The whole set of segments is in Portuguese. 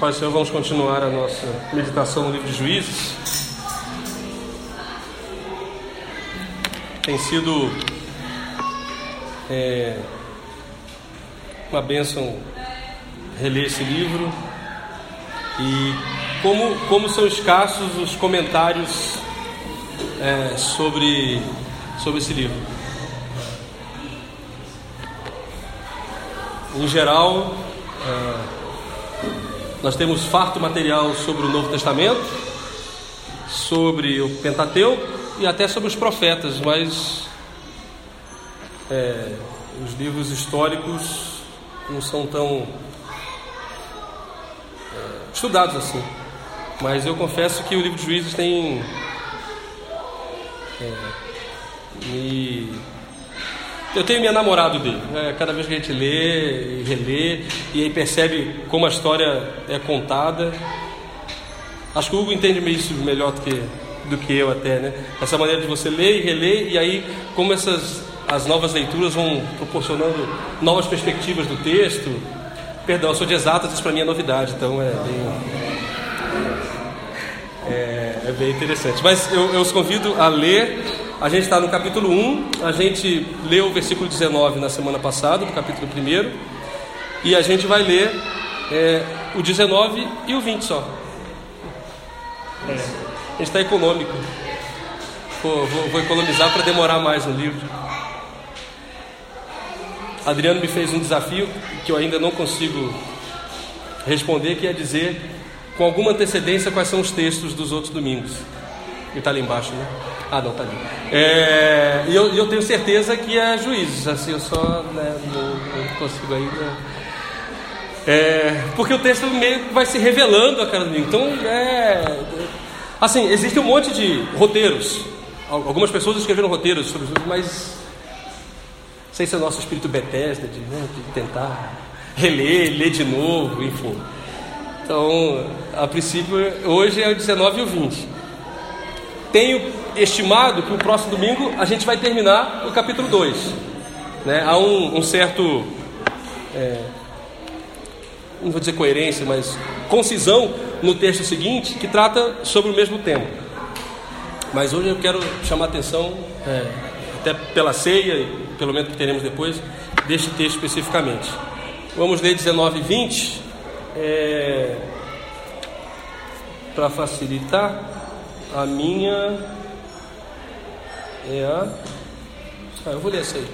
Pai Senhor, vamos continuar a nossa meditação no livro de Juízes. Tem sido é, uma bênção reler esse livro e como, como são escassos os comentários é, sobre, sobre esse livro. Em geral, é, nós temos farto material sobre o Novo Testamento, sobre o Pentateuco e até sobre os profetas, mas é, os livros históricos não são tão é, estudados assim. Mas eu confesso que o livro de Juízes tem é, me eu tenho me namorado dele. Né? Cada vez que a gente lê e relê, e aí percebe como a história é contada. Acho que o Hugo entende isso melhor do que, do que eu até, né? Essa maneira de você ler e reler, e aí como essas as novas leituras vão proporcionando novas perspectivas do texto. Perdão, eu sou de exatas, isso para mim é novidade, então é bem, é, é bem interessante. Mas eu, eu os convido a ler a gente está no capítulo 1, a gente leu o versículo 19 na semana passada, do capítulo 1, e a gente vai ler é, o 19 e o 20 só. É, a gente está econômico. Vou, vou, vou economizar para demorar mais no livro. Adriano me fez um desafio que eu ainda não consigo responder, que é dizer com alguma antecedência quais são os textos dos outros domingos. E está ali embaixo, né? Ah, não, tá ali. É, e eu, eu, tenho certeza que é juízes, assim, eu só né, não, não, consigo ainda. É, porque o texto meio que vai se revelando a cada domingo. Então, é. Assim, existe um monte de roteiros. Algumas pessoas escreveram roteiros sobre isso, mas. Não sei se é o nosso espírito Bethesda de, né, de tentar reler, ler de novo, enfim. Então, a princípio, hoje é o 19 e o 20. Tenho estimado que o próximo domingo a gente vai terminar o capítulo 2. Né? Há um, um certo, é, não vou dizer coerência, mas concisão no texto seguinte que trata sobre o mesmo tema. Mas hoje eu quero chamar a atenção, é, até pela ceia, e pelo menos que teremos depois, deste texto especificamente. Vamos ler 19 e 20. É, Para facilitar a minha é a. Ah, eu vou ler essa aí.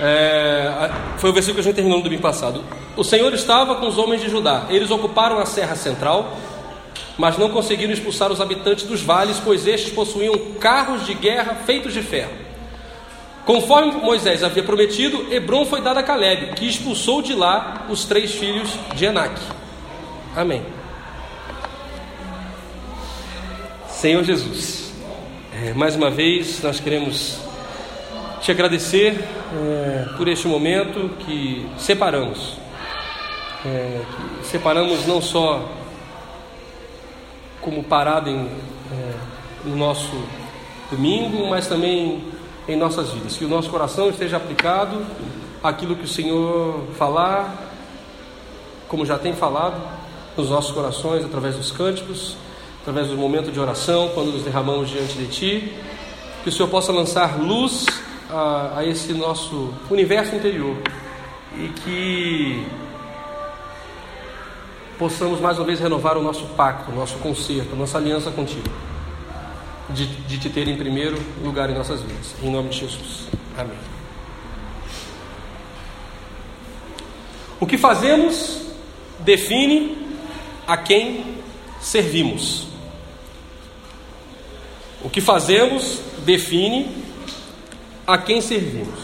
É, foi o versículo que a gente terminou no domingo passado. O Senhor estava com os homens de Judá. Eles ocuparam a serra central, mas não conseguiram expulsar os habitantes dos vales, pois estes possuíam carros de guerra feitos de ferro. Conforme Moisés havia prometido, Hebron foi dado a Caleb, que expulsou de lá os três filhos de Enac. Amém. Senhor Jesus. É, mais uma vez, nós queremos te agradecer é, por este momento que separamos. É, que separamos não só como parada em, é, no nosso domingo, mas também em nossas vidas. Que o nosso coração esteja aplicado àquilo que o Senhor falar, como já tem falado, nos nossos corações, através dos cânticos através do momento de oração, quando nos derramamos diante de Ti, que o Senhor possa lançar luz a, a esse nosso universo interior e que possamos mais uma vez renovar o nosso pacto, o nosso concerto, a nossa aliança contigo, de, de te ter em primeiro lugar em nossas vidas. Em nome de Jesus. Amém. O que fazemos define a quem servimos. O que fazemos define a quem servimos.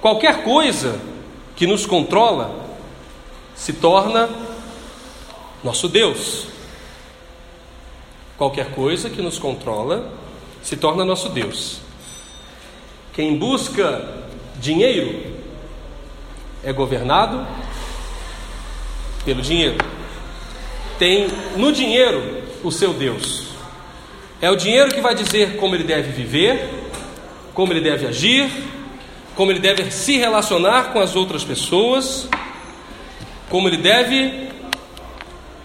Qualquer coisa que nos controla se torna nosso Deus. Qualquer coisa que nos controla se torna nosso Deus. Quem busca dinheiro é governado pelo dinheiro. Tem no dinheiro o seu Deus. É o dinheiro que vai dizer como ele deve viver, como ele deve agir, como ele deve se relacionar com as outras pessoas. como ele deve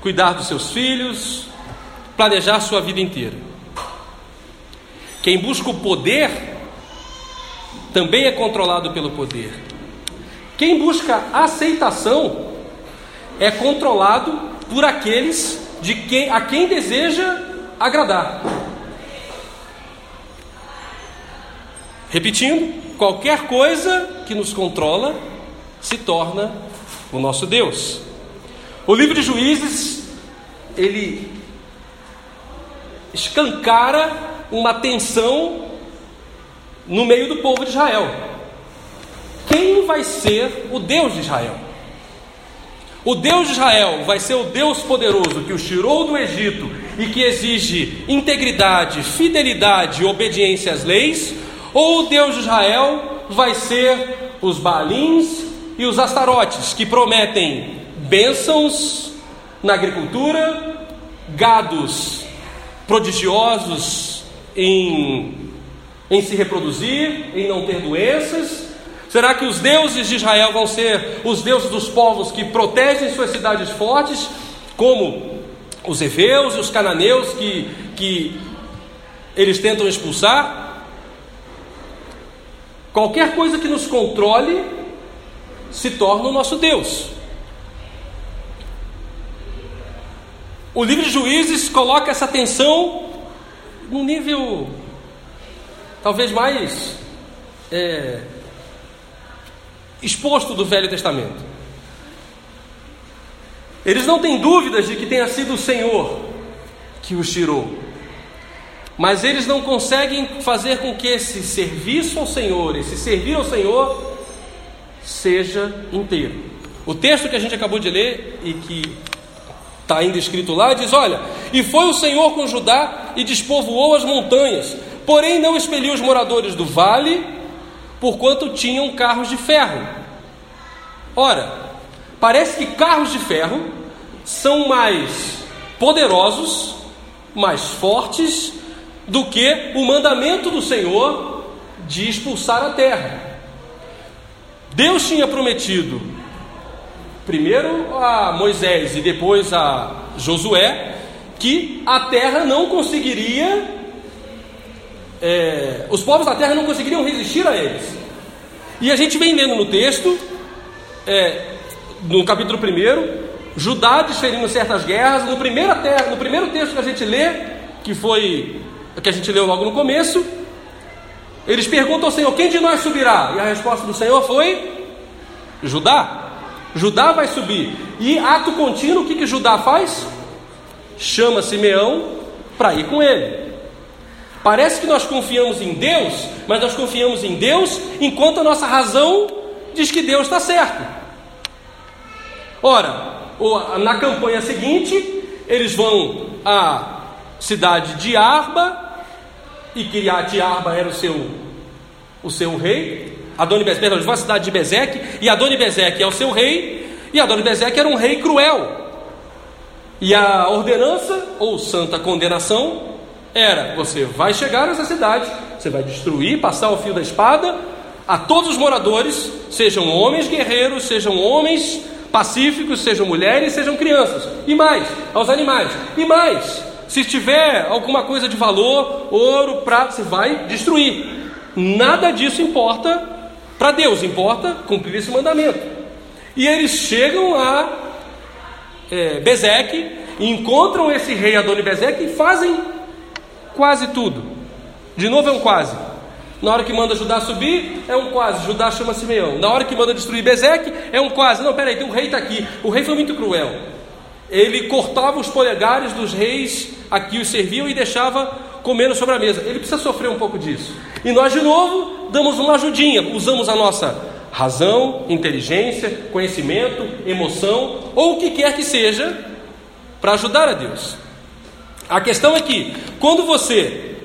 cuidar dos seus filhos, planejar sua vida inteira. Quem busca o poder também é controlado pelo poder. Quem busca aceitação é controlado por aqueles de quem, a quem deseja agradar. Repetindo, qualquer coisa que nos controla se torna o nosso Deus. O livro de Juízes, ele escancara uma tensão no meio do povo de Israel. Quem vai ser o Deus de Israel? O Deus de Israel vai ser o Deus poderoso que os tirou do Egito e que exige integridade, fidelidade e obediência às leis? Ou o Deus de Israel vai ser os Baalins e os Astarotes, que prometem bênçãos na agricultura, gados prodigiosos em, em se reproduzir, em não ter doenças? Será que os deuses de Israel vão ser os deuses dos povos que protegem suas cidades fortes, como os heveus e os cananeus que, que eles tentam expulsar? Qualquer coisa que nos controle se torna o nosso Deus. O livro de Juízes coloca essa tensão num nível talvez mais é, exposto do Velho Testamento. Eles não têm dúvidas de que tenha sido o Senhor que os tirou. Mas eles não conseguem fazer com que esse serviço ao Senhor, esse servir ao Senhor, seja inteiro. O texto que a gente acabou de ler e que está ainda escrito lá diz: Olha, e foi o Senhor com Judá e despovoou as montanhas, porém não expeliu os moradores do vale, porquanto tinham carros de ferro. Ora, parece que carros de ferro são mais poderosos, mais fortes do que o mandamento do Senhor de expulsar a terra. Deus tinha prometido, primeiro a Moisés e depois a Josué, que a terra não conseguiria, é, os povos da terra não conseguiriam resistir a eles. E a gente vem lendo no texto, é, no capítulo 1, Judá desferindo certas guerras. No primeiro, terra, no primeiro texto que a gente lê, que foi que a gente leu logo no começo, eles perguntam ao Senhor: quem de nós subirá? E a resposta do Senhor foi: Judá. Judá vai subir. E ato contínuo, o que, que Judá faz? Chama Simeão para ir com ele. Parece que nós confiamos em Deus, mas nós confiamos em Deus enquanto a nossa razão diz que Deus está certo. Ora, na campanha seguinte, eles vão à cidade de Arba, e Kiriat Arba era o seu, o seu rei. Adoni Bezek, perdão, a cidade de Bezeque, e Adoni Bezeque é o seu rei, e Adoni Bezeque era um rei cruel. E a ordenança, ou santa condenação, era: você vai chegar nessa cidade, você vai destruir, passar o fio da espada a todos os moradores, sejam homens guerreiros, sejam homens pacíficos, sejam mulheres, sejam crianças, e mais, aos animais, e mais, se tiver alguma coisa de valor, ouro, prata, você vai destruir. Nada disso importa para Deus, importa cumprir esse mandamento. E eles chegam a é, Bezeque, encontram esse rei Adoni Bezeque e fazem quase tudo. De novo é um quase. Na hora que manda Judá subir, é um quase. Judá chama Simeão. Na hora que manda destruir Bezeque, é um quase. Não, peraí, o rei está aqui. O rei foi muito cruel. Ele cortava os polegares dos reis a que os serviam e deixava comendo sobre a mesa. Ele precisa sofrer um pouco disso. E nós, de novo, damos uma ajudinha, usamos a nossa razão, inteligência, conhecimento, emoção, ou o que quer que seja, para ajudar a Deus. A questão é que, quando você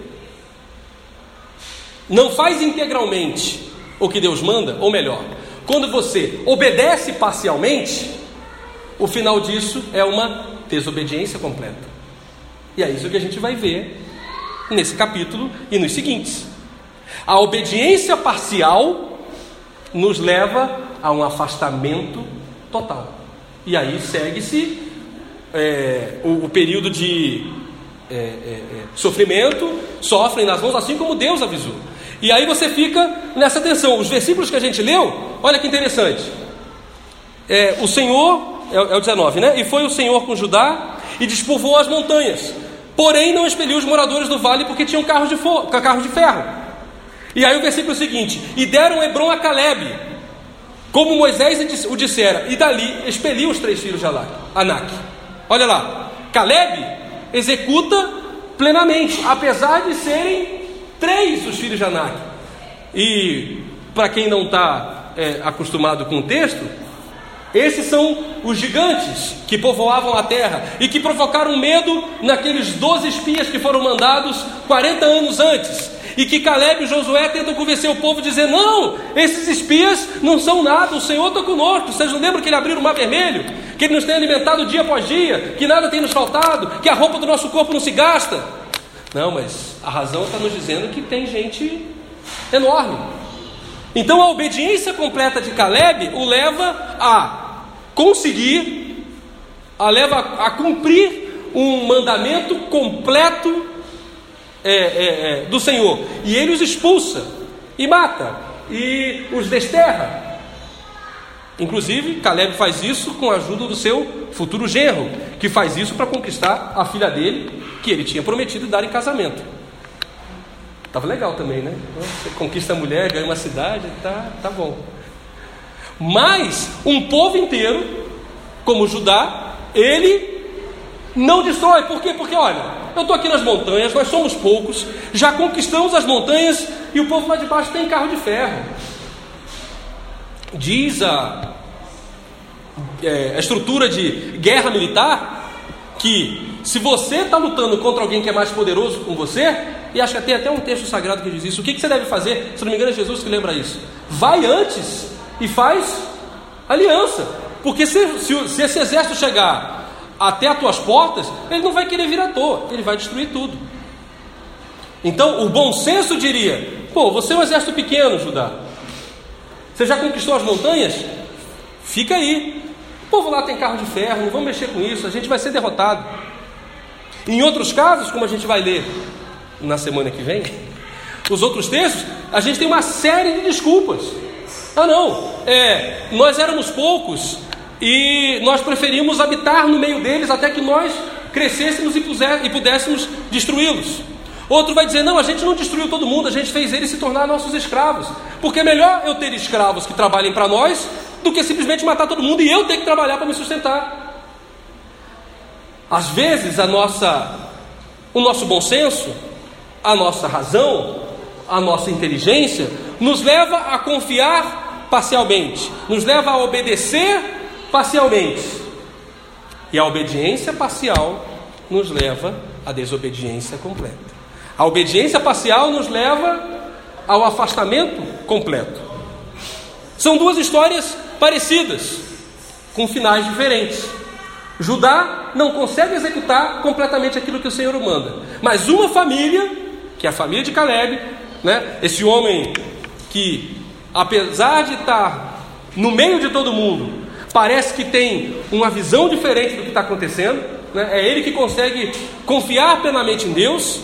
não faz integralmente o que Deus manda, ou melhor, quando você obedece parcialmente, o final disso é uma desobediência completa. E é isso que a gente vai ver nesse capítulo e nos seguintes. A obediência parcial nos leva a um afastamento total. E aí segue-se é, o, o, período de é, é, é, sofrimento, sofrem nas mãos, assim como Deus avisou. E aí você fica nessa tensão. Os versículos que a gente leu, olha que interessante. É, o Senhor, é, é o 19, né? E foi o Senhor com Judá e despovoou as montanhas. Porém, não expeliu os moradores do vale porque tinham carros de, carros de ferro. E aí o versículo seguinte: E deram Hebron a Caleb, como Moisés o dissera, e dali expeliu os três filhos de Anak. Olha lá, Caleb executa plenamente, apesar de serem três os filhos de Anak. E para quem não está é, acostumado com o texto, esses são os gigantes que povoavam a terra e que provocaram medo naqueles doze espias que foram mandados 40 anos antes. E que Caleb e Josué tentam convencer o povo, dizer: Não, esses espias não são nada, o Senhor está conosco. Vocês não lembram que ele abriu o mar vermelho? Que ele nos tem alimentado dia após dia, que nada tem nos faltado, que a roupa do nosso corpo não se gasta. Não, mas a razão está nos dizendo que tem gente enorme. Então a obediência completa de Caleb o leva a conseguir, a leva a, cumprir um mandamento completo é, é, é, do Senhor. E ele os expulsa e mata e os desterra. Inclusive, Caleb faz isso com a ajuda do seu futuro genro, que faz isso para conquistar a filha dele, que ele tinha prometido dar em casamento. Tava legal também, né? Você conquista a mulher, ganha uma cidade, tá, tá bom. Mas um povo inteiro, como Judá, ele não destrói. Por quê? Porque olha, eu estou aqui nas montanhas, nós somos poucos, já conquistamos as montanhas e o povo lá de baixo tem carro de ferro. Diz a, é, a estrutura de guerra militar que se você está lutando contra alguém que é mais poderoso com você, e acho que tem até um texto sagrado que diz isso, o que, que você deve fazer? Se não me engano, é Jesus que lembra isso. Vai antes e faz aliança. Porque se, se, se esse exército chegar até as tuas portas, ele não vai querer vir à toa, ele vai destruir tudo. Então, o bom senso diria: pô, você é um exército pequeno, Judá. Você já conquistou as montanhas? Fica aí. O povo lá tem carro de ferro, não vamos mexer com isso, a gente vai ser derrotado. Em outros casos, como a gente vai ler na semana que vem, os outros textos, a gente tem uma série de desculpas. Ah, não, é, nós éramos poucos e nós preferimos habitar no meio deles até que nós crescêssemos e, puser, e pudéssemos destruí-los. Outro vai dizer: não, a gente não destruiu todo mundo, a gente fez eles se tornar nossos escravos. Porque é melhor eu ter escravos que trabalhem para nós do que simplesmente matar todo mundo e eu ter que trabalhar para me sustentar. Às vezes a nossa, o nosso bom senso, a nossa razão, a nossa inteligência nos leva a confiar parcialmente, nos leva a obedecer parcialmente. E a obediência parcial nos leva à desobediência completa. A obediência parcial nos leva ao afastamento completo. São duas histórias parecidas, com finais diferentes. Judá não consegue executar completamente aquilo que o Senhor manda, mas uma família, que é a família de Caleb, né, esse homem que apesar de estar no meio de todo mundo, parece que tem uma visão diferente do que está acontecendo. Né? É ele que consegue confiar plenamente em Deus,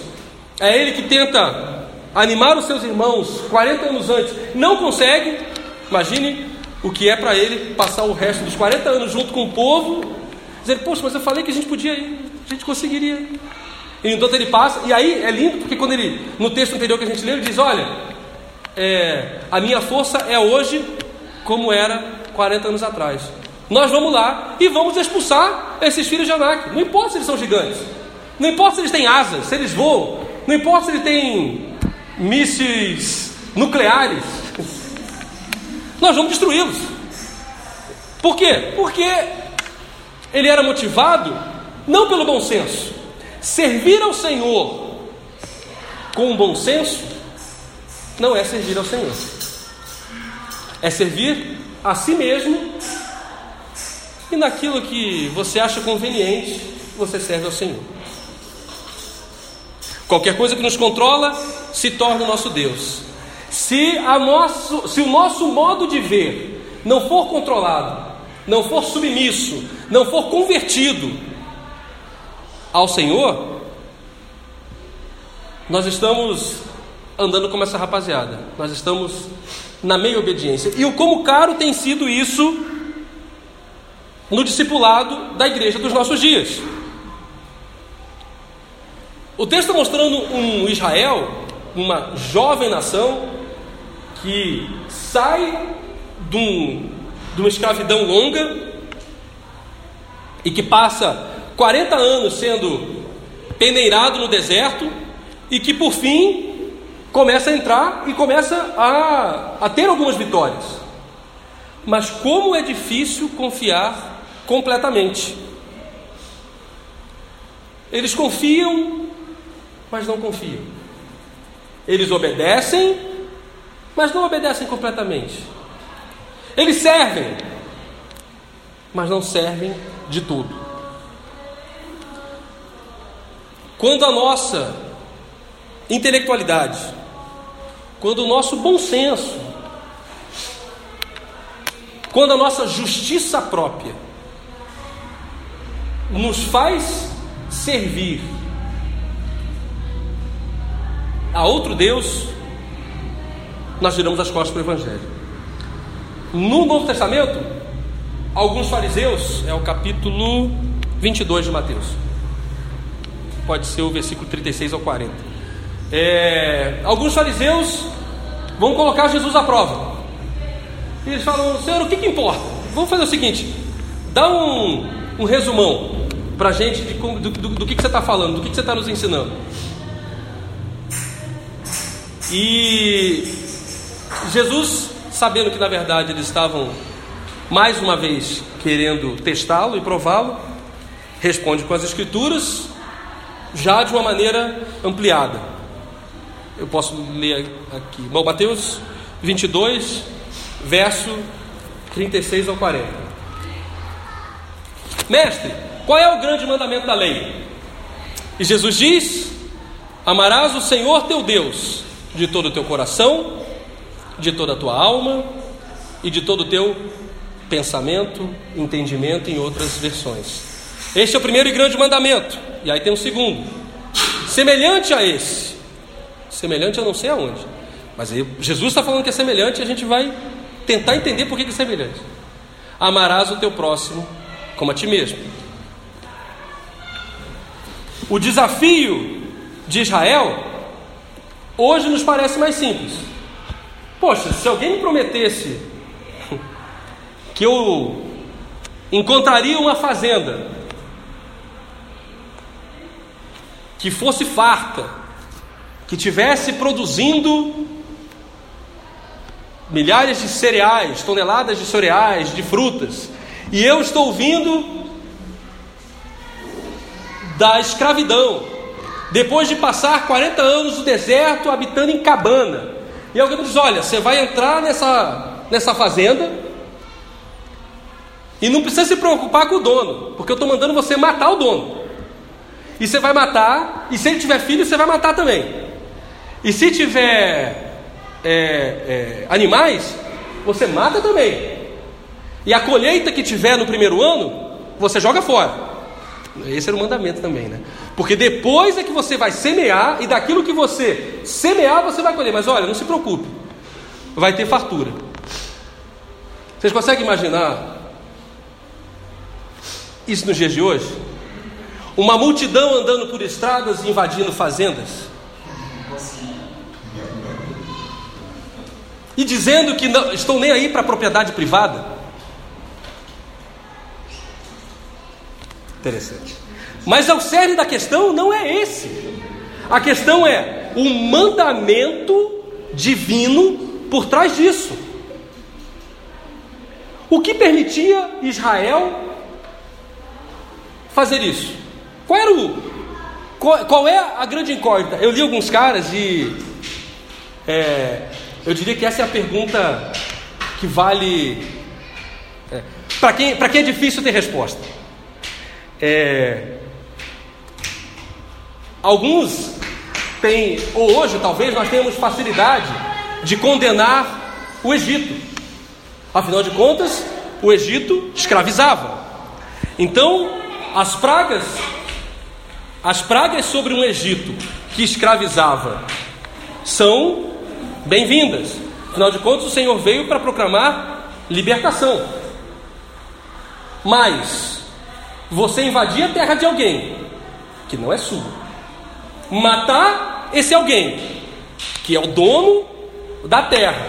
é ele que tenta animar os seus irmãos 40 anos antes, não consegue. Imagine o que é para ele passar o resto dos 40 anos junto com o povo, dizer, poxa, mas eu falei que a gente podia ir, a gente conseguiria. E então ele passa, e aí é lindo porque quando ele, no texto anterior que a gente leu, ele diz: Olha, é, a minha força é hoje como era 40 anos atrás. Nós vamos lá e vamos expulsar esses filhos de Anak. Não importa se eles são gigantes, não importa se eles têm asas, se eles voam, não importa se eles têm mísseis nucleares. Nós vamos destruí-los. Por quê? Porque ele era motivado não pelo bom senso. Servir ao Senhor com bom senso não é servir ao Senhor, é servir a si mesmo e naquilo que você acha conveniente, você serve ao Senhor. Qualquer coisa que nos controla se torna o nosso Deus. Se, a nosso, se o nosso modo de ver não for controlado não for submisso, não for convertido ao Senhor, nós estamos andando como essa rapaziada, nós estamos na meia obediência. E o como caro tem sido isso no discipulado da igreja dos nossos dias. O texto está mostrando um Israel, uma jovem nação, que sai de, um, de uma escravidão longa e que passa 40 anos sendo peneirado no deserto e que por fim começa a entrar e começa a, a ter algumas vitórias. Mas como é difícil confiar completamente. Eles confiam, mas não confiam. Eles obedecem, mas não obedecem completamente. Eles servem, mas não servem de tudo. Quando a nossa intelectualidade, quando o nosso bom senso, quando a nossa justiça própria nos faz servir a outro Deus, nós viramos as costas para o Evangelho. No Novo Testamento, alguns fariseus, é o capítulo 22 de Mateus, pode ser o versículo 36 ao 40. É, alguns fariseus vão colocar Jesus à prova. E eles falam: Senhor, o que, que importa? Vamos fazer o seguinte: dá um, um resumão para a gente de, do, do, do, que, que você está falando, do que, que você está nos ensinando. E Jesus, sabendo que na verdade eles estavam mais uma vez querendo testá-lo e prová-lo, responde com as Escrituras, já de uma maneira ampliada. Eu posso ler aqui. Bom, Mateus 22, verso 36 ao 40. Mestre, qual é o grande mandamento da lei? E Jesus diz: Amarás o Senhor teu Deus de todo o teu coração, de toda a tua alma e de todo o teu pensamento, entendimento, em outras versões. Este é o primeiro e grande mandamento. E aí tem um segundo, semelhante a esse. Semelhante eu não sei aonde. Mas aí, Jesus está falando que é semelhante e a gente vai tentar entender por que é semelhante. Amarás o teu próximo como a ti mesmo. O desafio de Israel hoje nos parece mais simples. Poxa, se alguém me prometesse que eu encontraria uma fazenda que fosse farta, que tivesse produzindo milhares de cereais, toneladas de cereais, de frutas, e eu estou vindo da escravidão, depois de passar 40 anos no deserto habitando em cabana, e alguém diz: Olha, você vai entrar nessa, nessa fazenda e não precisa se preocupar com o dono, porque eu estou mandando você matar o dono. E você vai matar, e se ele tiver filho, você vai matar também. E se tiver é, é, animais, você mata também. E a colheita que tiver no primeiro ano, você joga fora. Esse era o mandamento também, né? Porque depois é que você vai semear, e daquilo que você semear, você vai colher. Mas olha, não se preocupe, vai ter fartura. Vocês conseguem imaginar isso nos dias de hoje? Uma multidão andando por estradas e invadindo fazendas. E dizendo que não estou nem aí para a propriedade privada. Interessante. Mas o cerne da questão não é esse. A questão é o mandamento divino por trás disso. O que permitia Israel fazer isso? Qual era o. Qual, qual é a grande incógnita? Eu li alguns caras e. É, eu diria que essa é a pergunta que vale. É, Para quem, quem é difícil ter resposta. É, alguns têm, ou hoje talvez nós tenhamos facilidade de condenar o Egito. Afinal de contas, o Egito escravizava. Então, as pragas, as pragas sobre um Egito que escravizava são bem-vindas. Afinal de contas, o Senhor veio para proclamar libertação. Mas você invadir a terra de alguém que não é sua, matar esse alguém que é o dono da terra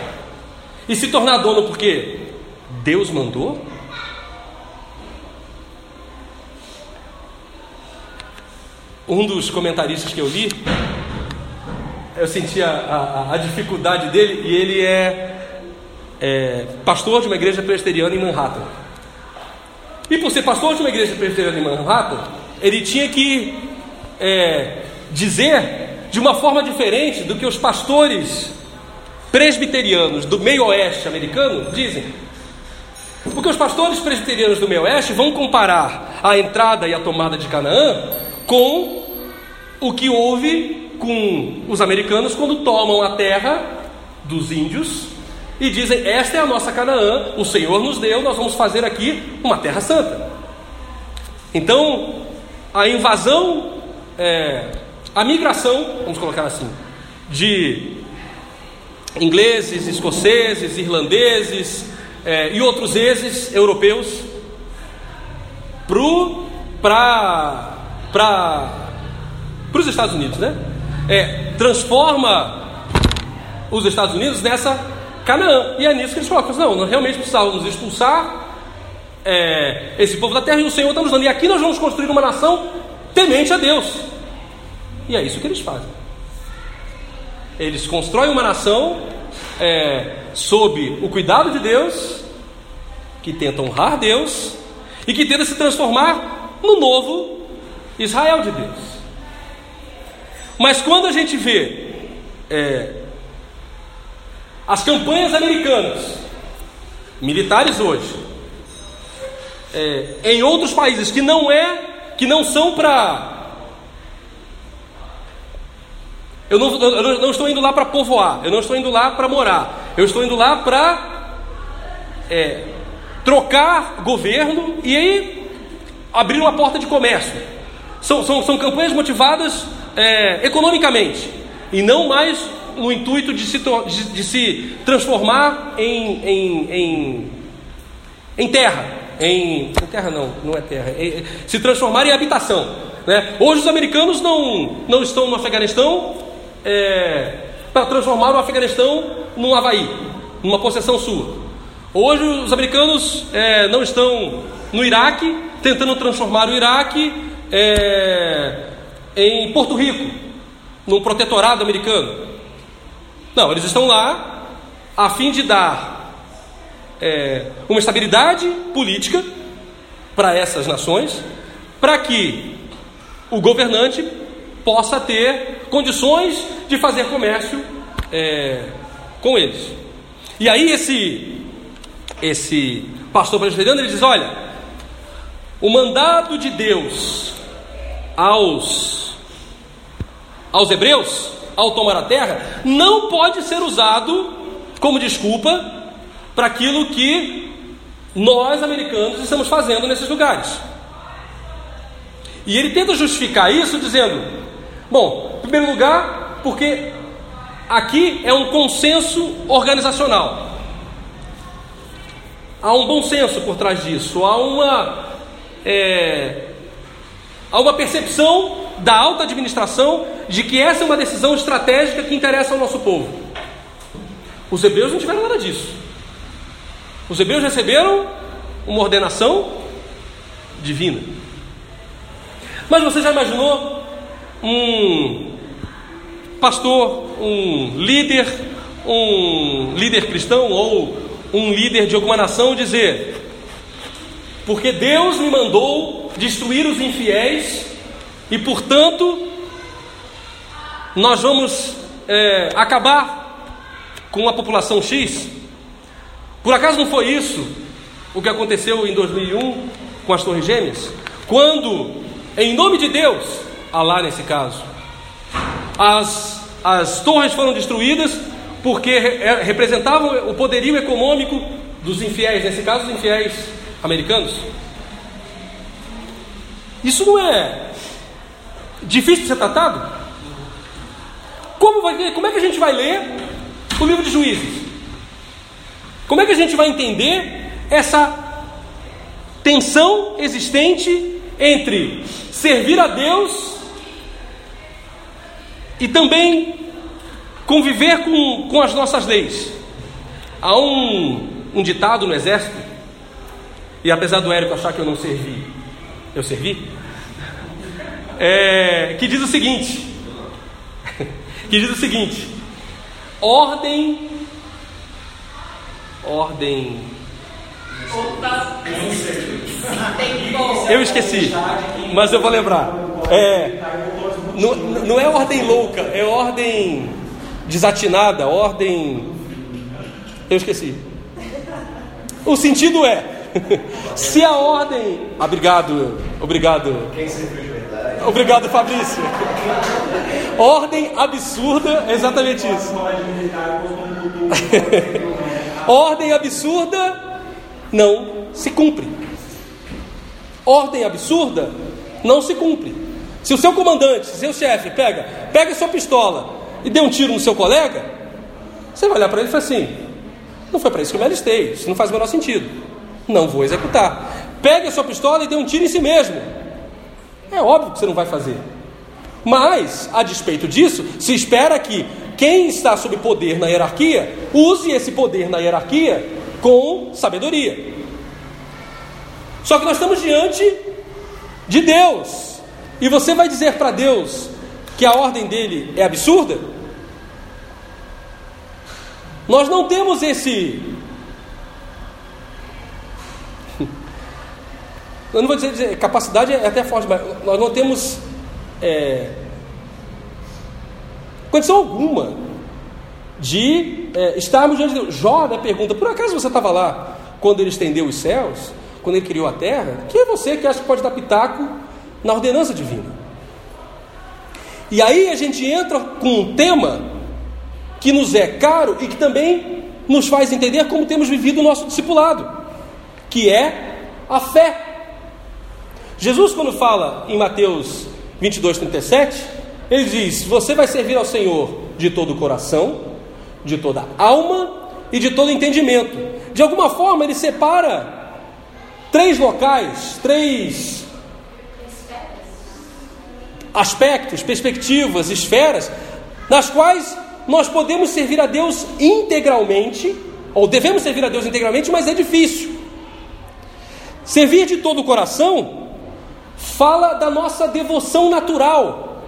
e se tornar dono porque Deus mandou? Um dos comentaristas que eu li, eu senti a, a, a dificuldade dele, e ele é, é pastor de uma igreja presbiteriana em Manhattan. E por ser pastor de uma igreja presbiteriana em Manhattan, ele tinha que é, dizer de uma forma diferente do que os pastores presbiterianos do meio oeste americano dizem. Porque os pastores presbiterianos do meio oeste vão comparar a entrada e a tomada de Canaã com o que houve com os americanos quando tomam a terra dos índios e dizem: Esta é a nossa Canaã, o Senhor nos deu, nós vamos fazer aqui uma terra santa. Então, a invasão, é, a migração, vamos colocar assim, de ingleses, escoceses, irlandeses é, e outros exes europeus para os Estados Unidos, né? É, transforma os Estados Unidos nessa Canaã. E é nisso que eles colocam. Não, nós realmente precisávamos expulsar é, esse povo da terra e o Senhor está nos dando. E aqui nós vamos construir uma nação temente a Deus. E é isso que eles fazem. Eles constroem uma nação é, sob o cuidado de Deus, que tenta honrar Deus e que tenta se transformar no novo Israel de Deus. Mas quando a gente vê é, as campanhas americanas, militares hoje, é, em outros países que não é, que não são para eu não, eu não, estou indo lá para povoar, eu não estou indo lá para morar, eu estou indo lá para é, trocar governo e aí abrir uma porta de comércio. São, são, são campanhas motivadas é, economicamente e não mais no intuito de se, de, de se transformar em, em, em, em terra. Em, em, terra não, não é terra, em, se transformar em habitação. Né? Hoje os americanos não, não estão no Afeganistão é, para transformar o Afeganistão num Havaí, numa possessão sua. Hoje os americanos é, não estão no Iraque tentando transformar o Iraque é, em Porto Rico, num protetorado americano. Não, eles estão lá a fim de dar é, uma estabilidade política para essas nações, para que o governante possa ter condições de fazer comércio é, com eles. E aí esse esse pastor presbiteriano ele diz: olha, o mandado de Deus aos aos hebreus ao tomar a terra não pode ser usado como desculpa para aquilo que nós americanos estamos fazendo nesses lugares. E ele tenta justificar isso dizendo: bom, em primeiro lugar, porque aqui é um consenso organizacional. Há um bom senso por trás disso, há uma, é, há uma percepção da alta administração de que essa é uma decisão estratégica que interessa ao nosso povo. Os hebreus não tiveram nada disso. Os hebreus receberam uma ordenação divina. Mas você já imaginou um pastor, um líder, um líder cristão ou um líder de alguma nação dizer: Porque Deus me mandou destruir os infiéis e, portanto, nós vamos é, acabar com a população X? Por acaso não foi isso o que aconteceu em 2001 com as Torres Gêmeas? Quando, em nome de Deus, Alá nesse caso, as, as torres foram destruídas porque representavam o poderio econômico dos infiéis, nesse caso, os infiéis americanos. Isso não é difícil de ser tratado? Como, vai, como é que a gente vai ler o livro de Juízes? Como é que a gente vai entender essa tensão existente entre servir a Deus e também conviver com, com as nossas leis? Há um, um ditado no exército, e apesar do Érico achar que eu não servi, eu servi, é, que diz o seguinte: que diz o seguinte: ordem, ordem. Eu esqueci, mas eu vou lembrar. É, não, não é ordem louca, é ordem desatinada, ordem. Eu esqueci. O sentido é: se a ordem. Obrigado, obrigado. Obrigado, Fabrício. Ordem absurda, exatamente isso. Ordem absurda não se cumpre. Ordem absurda não se cumpre. Se o seu comandante, seu chefe, pega, pega sua pistola e dê um tiro no seu colega, você vai olhar para ele e fala assim: não foi para isso que eu me alistei, isso não faz o menor sentido. Não vou executar. Pegue a sua pistola e dê um tiro em si mesmo. É óbvio que você não vai fazer. Mas, a despeito disso, se espera que quem está sob poder na hierarquia use esse poder na hierarquia com sabedoria. Só que nós estamos diante de Deus. E você vai dizer para Deus que a ordem dele é absurda? Nós não temos esse. Eu não vou dizer, capacidade é até forte, mas nós não temos é, condição alguma de é, estarmos diante de Deus. Jó né, pergunta: por acaso você estava lá quando ele estendeu os céus, quando ele criou a terra? Quem é você que acha que pode dar pitaco na ordenança divina? E aí a gente entra com um tema que nos é caro e que também nos faz entender como temos vivido o nosso discipulado, que é a fé. Jesus, quando fala em Mateus 22, 37, ele diz: Você vai servir ao Senhor de todo o coração, de toda a alma e de todo entendimento. De alguma forma, ele separa três locais, três aspectos, perspectivas, esferas, nas quais nós podemos servir a Deus integralmente, ou devemos servir a Deus integralmente, mas é difícil. Servir de todo o coração fala da nossa devoção natural.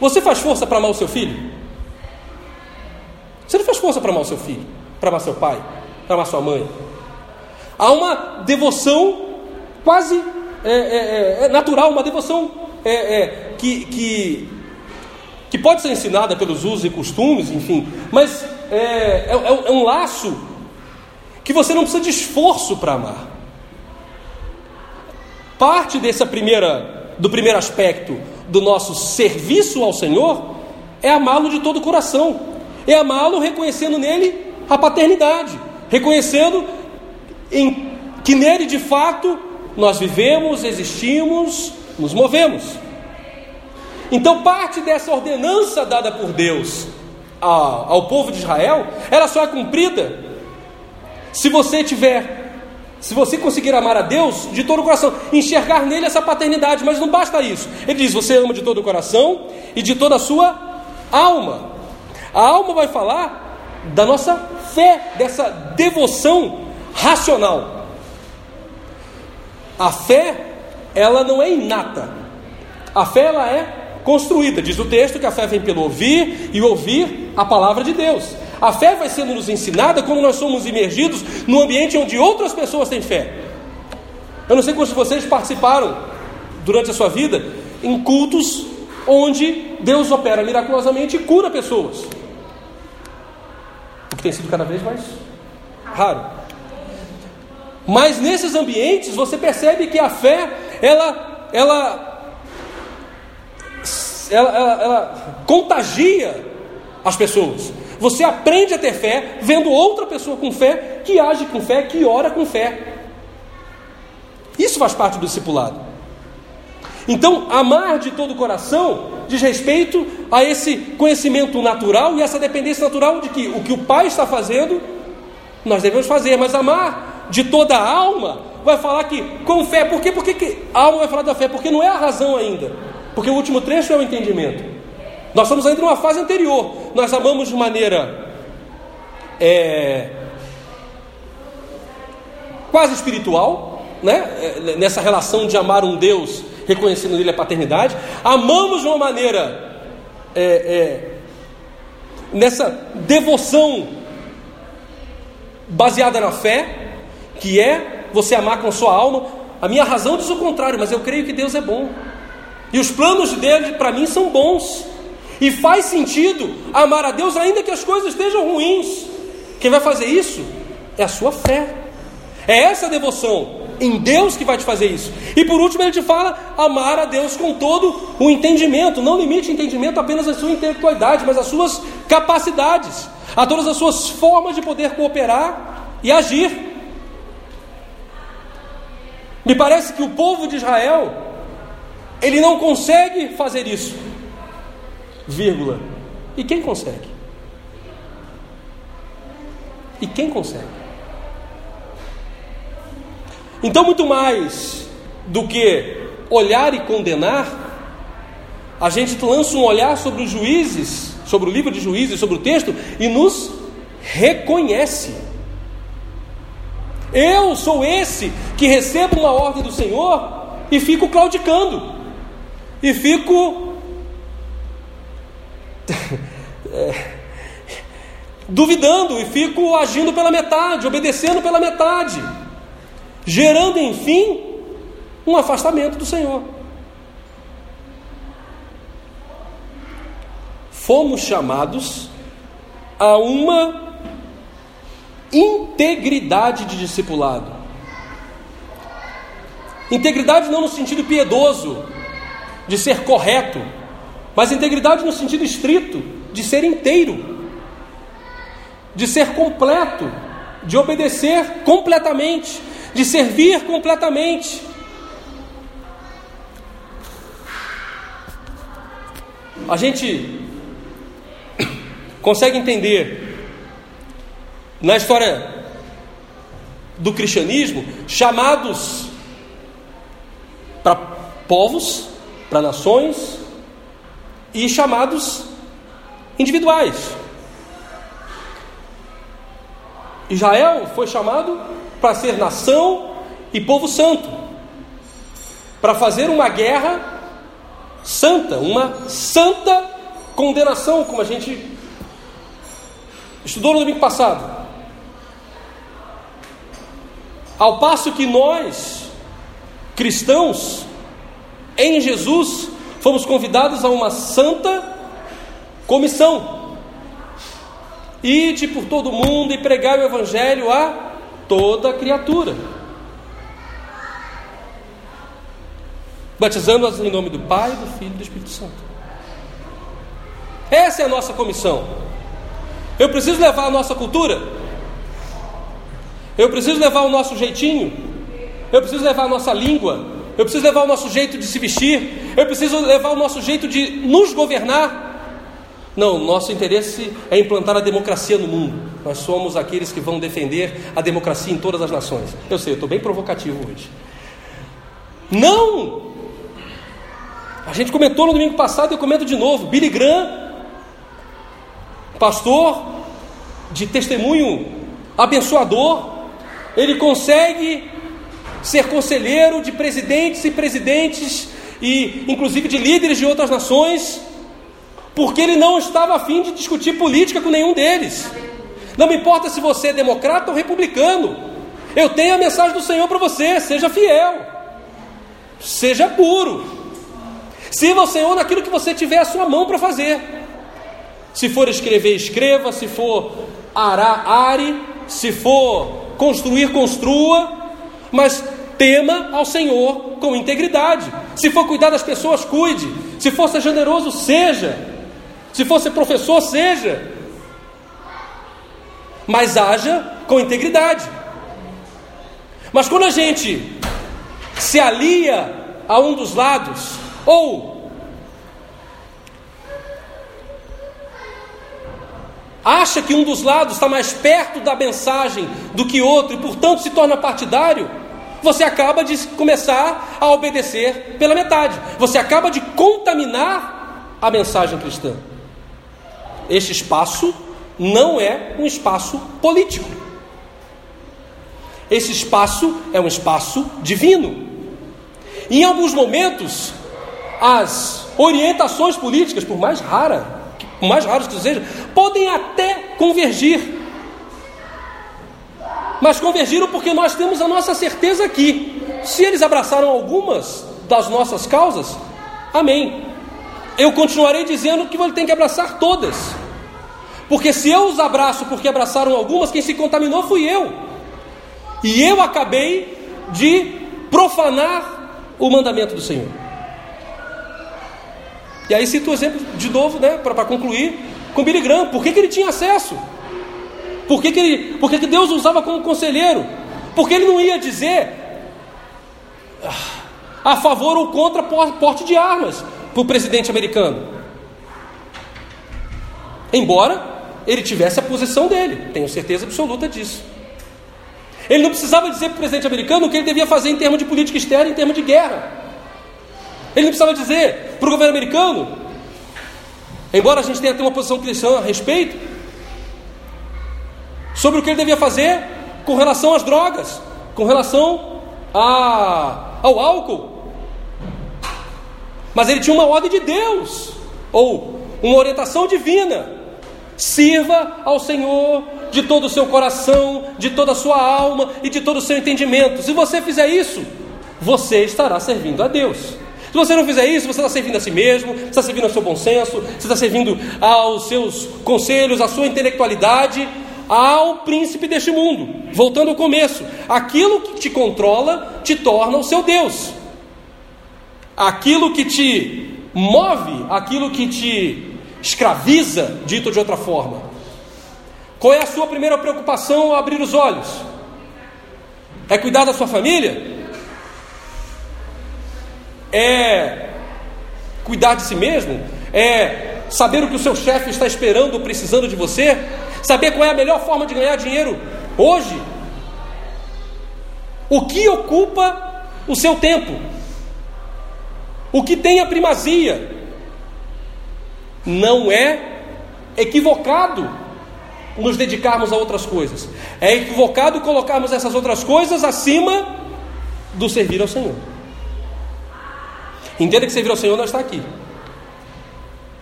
Você faz força para amar o seu filho? Você não faz força para amar o seu filho, para amar seu pai, para amar sua mãe. Há uma devoção quase é, é, é, é natural, uma devoção é, é, que, que, que pode ser ensinada pelos usos e costumes, enfim, mas é, é um laço que você não precisa de esforço para amar. Parte dessa primeira, do primeiro aspecto do nosso serviço ao Senhor é amá-lo de todo o coração, é amá-lo reconhecendo nele a paternidade, reconhecendo em, que nele de fato nós vivemos, existimos, nos movemos. Então, parte dessa ordenança dada por Deus ao, ao povo de Israel, ela só é cumprida se você tiver se você conseguir amar a Deus de todo o coração, enxergar nele essa paternidade, mas não basta isso. Ele diz: você ama de todo o coração e de toda a sua alma. A alma vai falar da nossa fé, dessa devoção racional. A fé, ela não é inata. A fé ela é construída. Diz o texto que a fé vem pelo ouvir e ouvir a palavra de Deus. A fé vai sendo nos ensinada quando nós somos imergidos no ambiente onde outras pessoas têm fé. Eu não sei quantos de vocês participaram durante a sua vida em cultos onde Deus opera miraculosamente e cura pessoas. O que tem sido cada vez mais raro. Mas nesses ambientes você percebe que a fé, ela, ela, ela, ela, ela contagia as pessoas. Você aprende a ter fé vendo outra pessoa com fé, que age com fé, que ora com fé. Isso faz parte do discipulado. Então, amar de todo o coração diz respeito a esse conhecimento natural e essa dependência natural de que o que o Pai está fazendo, nós devemos fazer, mas amar de toda a alma vai falar que com fé, por quê? Por que, que a alma vai falar da fé? Porque não é a razão ainda, porque o último trecho é o entendimento. Nós estamos ainda numa fase anterior, nós amamos de maneira é, quase espiritual, né? É, nessa relação de amar um Deus reconhecendo nele a paternidade, amamos de uma maneira é, é, nessa devoção baseada na fé, que é você amar com sua alma. A minha razão diz o contrário, mas eu creio que Deus é bom. E os planos dele para mim são bons. E faz sentido amar a Deus ainda que as coisas estejam ruins. Quem vai fazer isso é a sua fé. É essa devoção em Deus que vai te fazer isso. E por último, ele te fala amar a Deus com todo o entendimento. Não limite entendimento apenas à sua intelectualidade, mas às suas capacidades, a todas as suas formas de poder cooperar e agir. Me parece que o povo de Israel, ele não consegue fazer isso. Vírgula. E quem consegue? E quem consegue? Então, muito mais do que olhar e condenar, a gente lança um olhar sobre os juízes, sobre o livro de juízes, sobre o texto, e nos reconhece. Eu sou esse que recebo uma ordem do Senhor e fico claudicando, e fico é, duvidando, e fico agindo pela metade, obedecendo pela metade gerando, enfim, um afastamento do Senhor. Fomos chamados a uma integridade de discipulado. Integridade não no sentido piedoso, de ser correto, mas integridade no sentido estrito, de ser inteiro, de ser completo, de obedecer completamente, de servir completamente. A gente consegue entender na história do cristianismo chamados para povos, para nações e chamados individuais. Israel foi chamado para ser nação e povo santo, para fazer uma guerra santa, uma santa condenação, como a gente estudou no domingo passado. Ao passo que nós, cristãos, em Jesus, fomos convidados a uma santa comissão. Ide por todo mundo e pregar o Evangelho a toda criatura. Batizando-as em nome do Pai, do Filho e do Espírito Santo. Essa é a nossa comissão. Eu preciso levar a nossa cultura. Eu preciso levar o nosso jeitinho. Eu preciso levar a nossa língua. Eu preciso levar o nosso jeito de se vestir. Eu preciso levar o nosso jeito de nos governar. Não, nosso interesse é implantar a democracia no mundo. Nós somos aqueles que vão defender a democracia em todas as nações. Eu sei, eu estou bem provocativo hoje. Não! A gente comentou no domingo passado e eu comento de novo. Billy Graham, pastor de testemunho abençoador, ele consegue ser conselheiro de presidentes e presidentes e inclusive de líderes de outras nações porque ele não estava afim de discutir política com nenhum deles. Não me importa se você é democrata ou republicano, eu tenho a mensagem do Senhor para você: seja fiel, seja puro, sirva ao Senhor naquilo que você tiver a sua mão para fazer. Se for escrever, escreva, se for arar, are, se for construir, construa, mas tema ao Senhor com integridade. Se for cuidar das pessoas, cuide. Se for ser generoso, seja. Se fosse professor, seja. mas haja com integridade. Mas quando a gente se alia a um dos lados, ou acha que um dos lados está mais perto da mensagem do que outro e, portanto, se torna partidário, você acaba de começar a obedecer pela metade. Você acaba de contaminar a mensagem cristã. Este espaço não é um espaço político. Esse espaço é um espaço divino. Em alguns momentos, as orientações políticas, por mais rara, por mais raras que sejam, podem até convergir. Mas convergiram porque nós temos a nossa certeza aqui. Se eles abraçaram algumas das nossas causas, amém. Eu continuarei dizendo que ele tem que abraçar todas. Porque se eu os abraço porque abraçaram algumas, quem se contaminou fui eu. E eu acabei de profanar o mandamento do Senhor. E aí cito o exemplo de novo, né, para concluir, com Billy Graham. Por que, que ele tinha acesso? Por que, que, ele, por que, que Deus usava como conselheiro? Porque ele não ia dizer ah, a favor ou contra porte de armas para o presidente americano. Embora ele tivesse a posição dele, tenho certeza absoluta disso. Ele não precisava dizer para o presidente americano o que ele devia fazer em termos de política externa, em termos de guerra. Ele não precisava dizer para o governo americano, embora a gente tenha uma posição cristã a respeito, sobre o que ele devia fazer com relação às drogas, com relação a, ao álcool. Mas ele tinha uma ordem de Deus, ou uma orientação divina. Sirva ao Senhor de todo o seu coração, de toda a sua alma e de todo o seu entendimento. Se você fizer isso, você estará servindo a Deus. Se você não fizer isso, você está servindo a si mesmo, você está servindo ao seu bom senso, você está servindo aos seus conselhos, à sua intelectualidade, ao príncipe deste mundo. Voltando ao começo, aquilo que te controla te torna o seu Deus. Aquilo que te move, aquilo que te escraviza, dito de outra forma, qual é a sua primeira preocupação ao abrir os olhos? É cuidar da sua família? É cuidar de si mesmo? É saber o que o seu chefe está esperando ou precisando de você? Saber qual é a melhor forma de ganhar dinheiro hoje? O que ocupa o seu tempo? O que tem a primazia? Não é equivocado nos dedicarmos a outras coisas. É equivocado colocarmos essas outras coisas acima do servir ao Senhor. Entenda que servir ao Senhor não está aqui.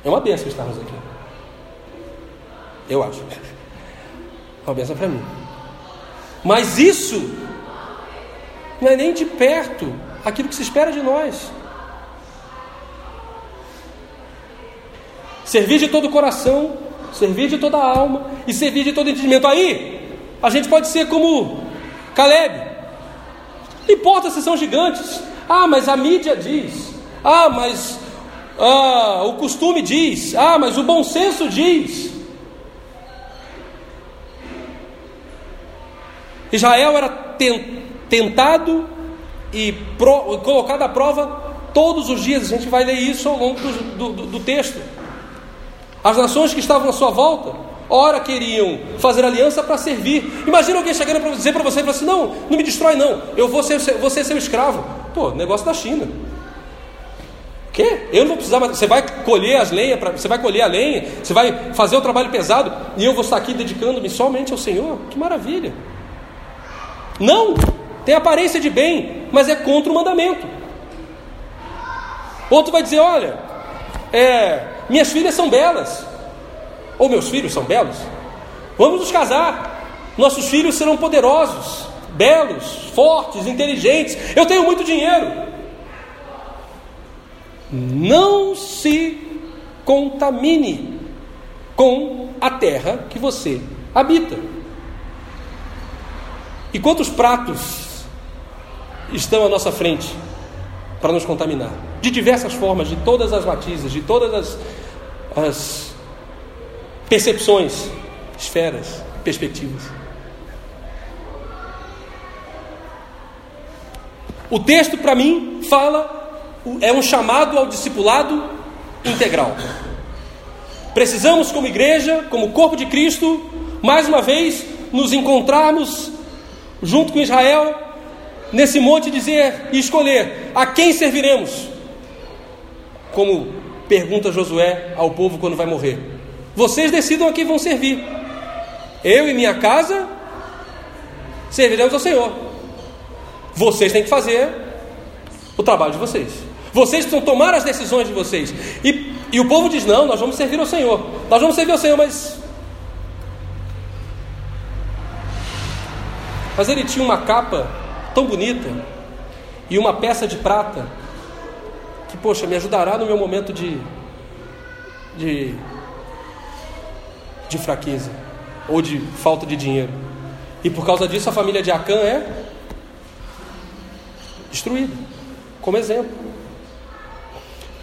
É uma benção estarmos aqui. Eu acho. É uma benção para mim. Mas isso não é nem de perto aquilo que se espera de nós. Servir de todo o coração, servir de toda a alma e servir de todo entendimento. Aí, a gente pode ser como Caleb. Não importa se são gigantes. Ah, mas a mídia diz. Ah, mas ah, o costume diz. Ah, mas o bom senso diz. Israel era tentado e colocado à prova todos os dias. A gente vai ler isso ao longo do, do, do texto. As nações que estavam à sua volta, ora queriam fazer aliança para servir. Imagina alguém chegando para dizer para você, assim, não, não me destrói não, eu vou ser, vou ser seu escravo. Pô, negócio da China. Que? Eu não vou precisar. Você vai colher as lenhas, pra, você vai colher a lenha, você vai fazer o trabalho pesado e eu vou estar aqui dedicando-me somente ao Senhor. Que maravilha! Não! Tem aparência de bem, mas é contra o mandamento. Outro vai dizer: olha, é, minhas filhas são belas, ou meus filhos são belos. Vamos nos casar. Nossos filhos serão poderosos, belos, fortes, inteligentes. Eu tenho muito dinheiro. Não se contamine com a terra que você habita. E quantos pratos estão à nossa frente para nos contaminar? De diversas formas, de todas as matizes, de todas as as percepções, esferas. perspectivas. O texto, para mim, fala, é um chamado ao discipulado integral. Precisamos, como igreja, como corpo de Cristo, mais uma vez nos encontrarmos junto com Israel nesse monte e dizer e escolher a quem serviremos. Como pergunta Josué ao povo quando vai morrer. Vocês decidam a quem vão servir. Eu e minha casa serviremos ao Senhor. Vocês têm que fazer o trabalho de vocês. Vocês precisam tomar as decisões de vocês. E, e o povo diz: Não, nós vamos servir ao Senhor. Nós vamos servir ao Senhor, mas. Mas ele tinha uma capa tão bonita e uma peça de prata que, poxa, me ajudará no meu momento de. de. de fraqueza ou de falta de dinheiro. E por causa disso a família de Acã é destruída, como exemplo.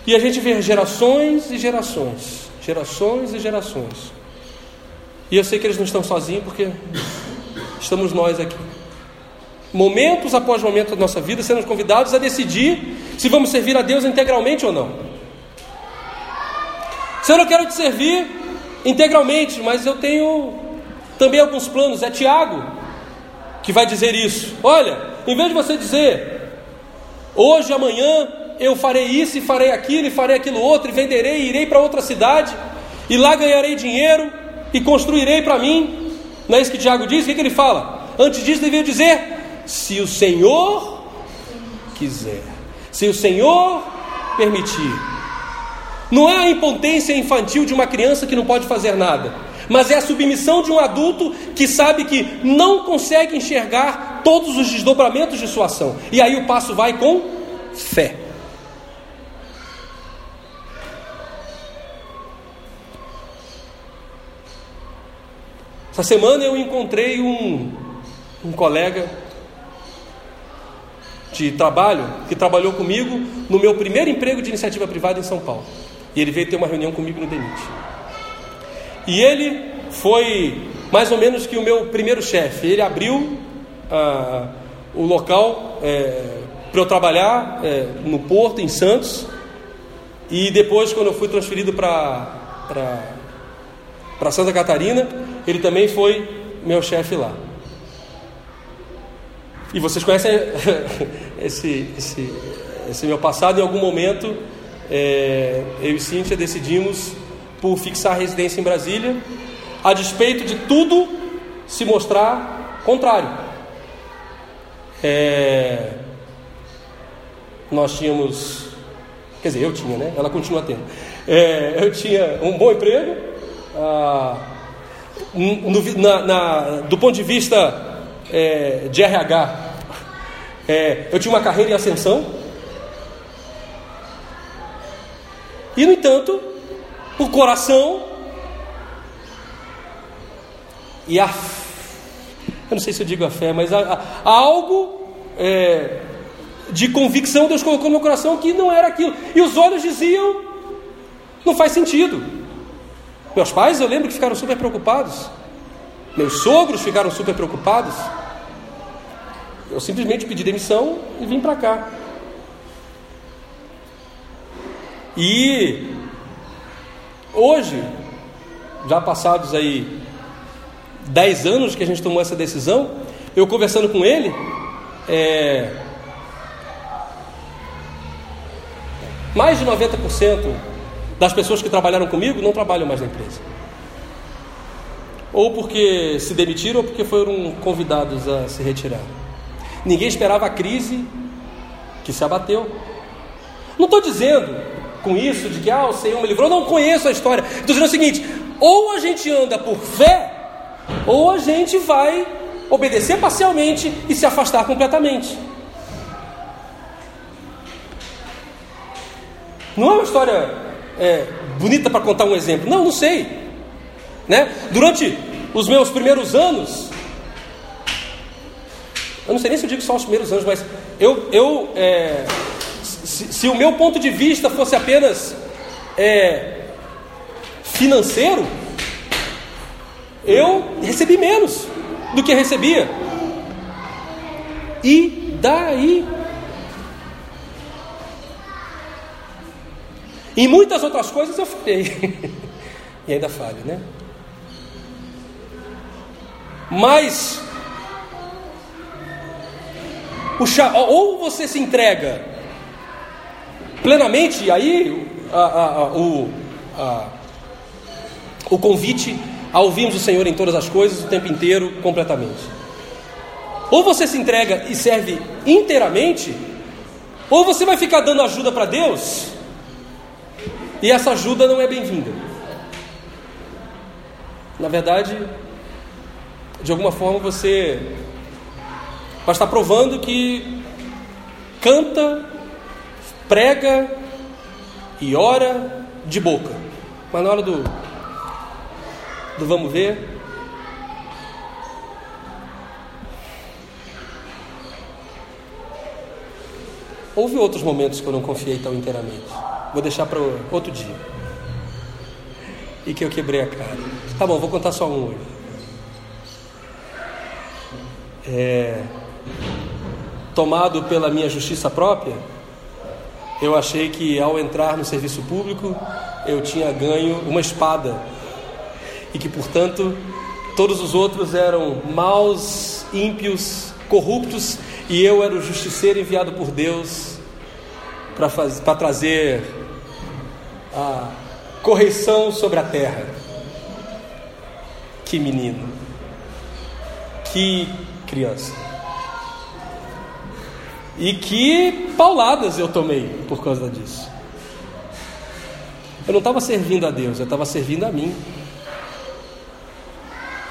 E a gente vê gerações e gerações, gerações e gerações. E eu sei que eles não estão sozinhos porque estamos nós aqui. Momentos após momentos da nossa vida, sendo convidados a decidir se vamos servir a Deus integralmente ou não. Se eu quero te servir integralmente, mas eu tenho também alguns planos. É Tiago que vai dizer isso. Olha, em vez de você dizer hoje, amanhã, eu farei isso e farei aquilo e farei aquilo outro, e venderei e irei para outra cidade, e lá ganharei dinheiro e construirei para mim. Não é isso que Tiago diz? O que, que ele fala? Antes disso, devia dizer: se o Senhor quiser, se o Senhor permitir. Não é a impotência infantil de uma criança que não pode fazer nada, mas é a submissão de um adulto que sabe que não consegue enxergar todos os desdobramentos de sua ação. E aí o passo vai com fé. Essa semana eu encontrei um, um colega de trabalho que trabalhou comigo no meu primeiro emprego de iniciativa privada em São Paulo. E ele veio ter uma reunião comigo no DENIT. E ele foi mais ou menos que o meu primeiro chefe. Ele abriu ah, o local é, para eu trabalhar é, no Porto, em Santos. E depois, quando eu fui transferido para Santa Catarina, ele também foi meu chefe lá. E vocês conhecem esse, esse, esse meu passado, em algum momento é, eu e Cíntia decidimos por fixar residência em Brasília, a despeito de tudo se mostrar contrário. É, nós tínhamos, quer dizer, eu tinha, né? Ela continua tendo. É, eu tinha um bom emprego, ah, no, na, na, do ponto de vista é, de RH, é, eu tinha uma carreira em ascensão. E, no entanto, o coração e a. Eu não sei se eu digo a fé, mas a, a, algo é, de convicção Deus colocou no meu coração que não era aquilo. E os olhos diziam: não faz sentido. Meus pais eu lembro que ficaram super preocupados. Meus sogros ficaram super preocupados. Eu simplesmente pedi demissão e vim para cá. E hoje, já passados aí dez anos que a gente tomou essa decisão, eu conversando com ele, é, mais de 90% das pessoas que trabalharam comigo não trabalham mais na empresa. Ou porque se demitiram ou porque foram convidados a se retirar. Ninguém esperava a crise que se abateu. Não estou dizendo com isso de que ah, o Senhor me livrou, não conheço a história. Estou dizendo o seguinte: ou a gente anda por fé, ou a gente vai obedecer parcialmente e se afastar completamente. Não é uma história é, bonita para contar um exemplo. Não, não sei. Né? Durante os meus primeiros anos, eu não sei nem se eu digo só os primeiros anos, mas eu, eu é, se, se, o meu ponto de vista fosse apenas é, financeiro, eu recebi menos do que recebia. E daí? Em muitas outras coisas eu falhei. e ainda falho, né? Mas ou você se entrega plenamente, e aí a, a, a, o, o convite a ouvirmos o Senhor em todas as coisas o tempo inteiro, completamente. Ou você se entrega e serve inteiramente, ou você vai ficar dando ajuda para Deus, e essa ajuda não é bem-vinda. Na verdade, de alguma forma você vai estar provando que canta, prega e ora de boca. Mas na hora do, do vamos ver, Houve outros momentos que eu não confiei tão inteiramente. Vou deixar para outro dia. E que eu quebrei a cara. Tá bom, vou contar só um hoje. É, tomado pela minha justiça própria, eu achei que ao entrar no serviço público eu tinha ganho uma espada e que, portanto, todos os outros eram maus, ímpios, corruptos e eu era o justiceiro enviado por Deus para trazer a correção sobre a terra. Que menino, que criança. E que pauladas eu tomei por causa disso. Eu não estava servindo a Deus, eu estava servindo a mim.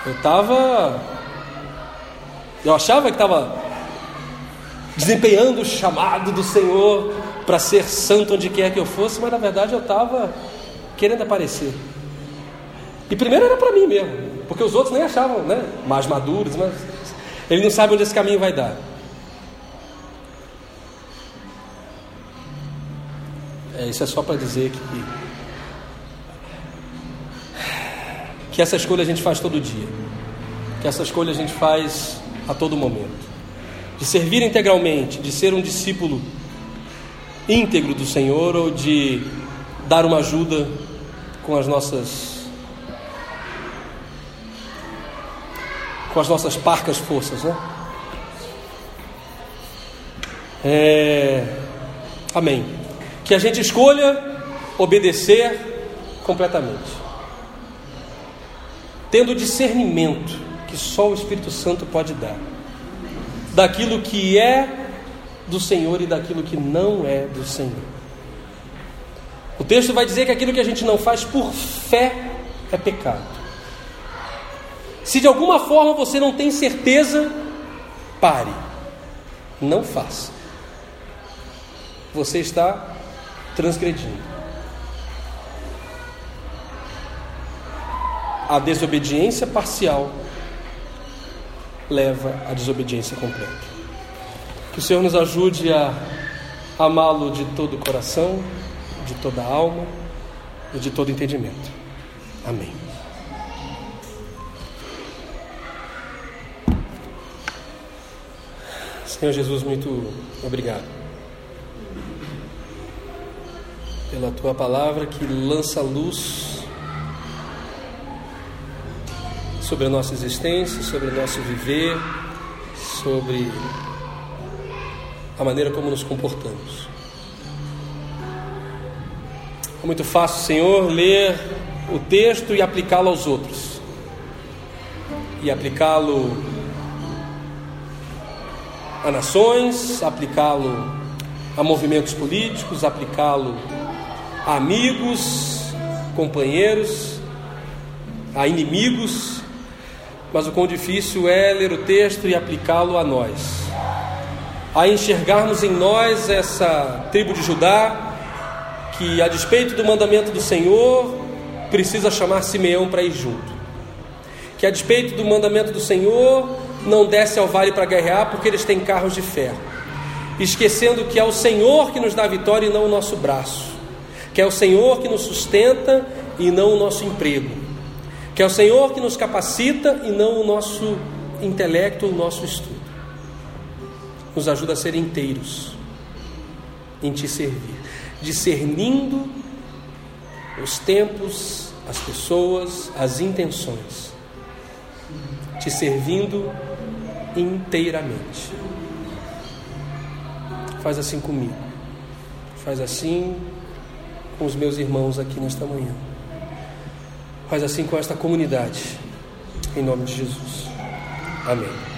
Eu estava. Eu achava que estava desempenhando o chamado do Senhor para ser santo onde quer que eu fosse, mas na verdade eu estava querendo aparecer. E primeiro era para mim mesmo, porque os outros nem achavam né, mais maduros, mas ele não sabe onde esse caminho vai dar. É, isso é só para dizer que, que essa escolha a gente faz todo dia, que essa escolha a gente faz a todo momento, de servir integralmente, de ser um discípulo íntegro do Senhor ou de dar uma ajuda com as nossas com as nossas parcas forças, né? É... Amém que a gente escolha obedecer completamente, tendo discernimento que só o Espírito Santo pode dar, daquilo que é do Senhor e daquilo que não é do Senhor. O texto vai dizer que aquilo que a gente não faz por fé é pecado. Se de alguma forma você não tem certeza, pare, não faça. Você está transgredindo. A desobediência parcial leva à desobediência completa. Que o Senhor nos ajude a amá-lo de todo o coração, de toda a alma e de todo entendimento. Amém. Senhor Jesus, muito obrigado. pela tua palavra que lança luz sobre a nossa existência, sobre o nosso viver, sobre a maneira como nos comportamos. É muito fácil, Senhor, ler o texto e aplicá-lo aos outros, e aplicá-lo a nações, aplicá-lo a movimentos políticos, aplicá-lo a amigos, companheiros, a inimigos, mas o quão difícil é ler o texto e aplicá-lo a nós. A enxergarmos em nós essa tribo de Judá, que a despeito do mandamento do Senhor, precisa chamar Simeão para ir junto. Que a despeito do mandamento do Senhor, não desce ao vale para guerrear porque eles têm carros de ferro. Esquecendo que é o Senhor que nos dá vitória e não o nosso braço que é o Senhor que nos sustenta e não o nosso emprego, Que é o Senhor que nos capacita e não o nosso intelecto ou o nosso estudo. Nos ajuda a ser inteiros em te servir, discernindo os tempos, as pessoas, as intenções, te servindo inteiramente. Faz assim comigo, faz assim com os meus irmãos aqui nesta manhã. Faz assim com esta comunidade, em nome de Jesus. Amém.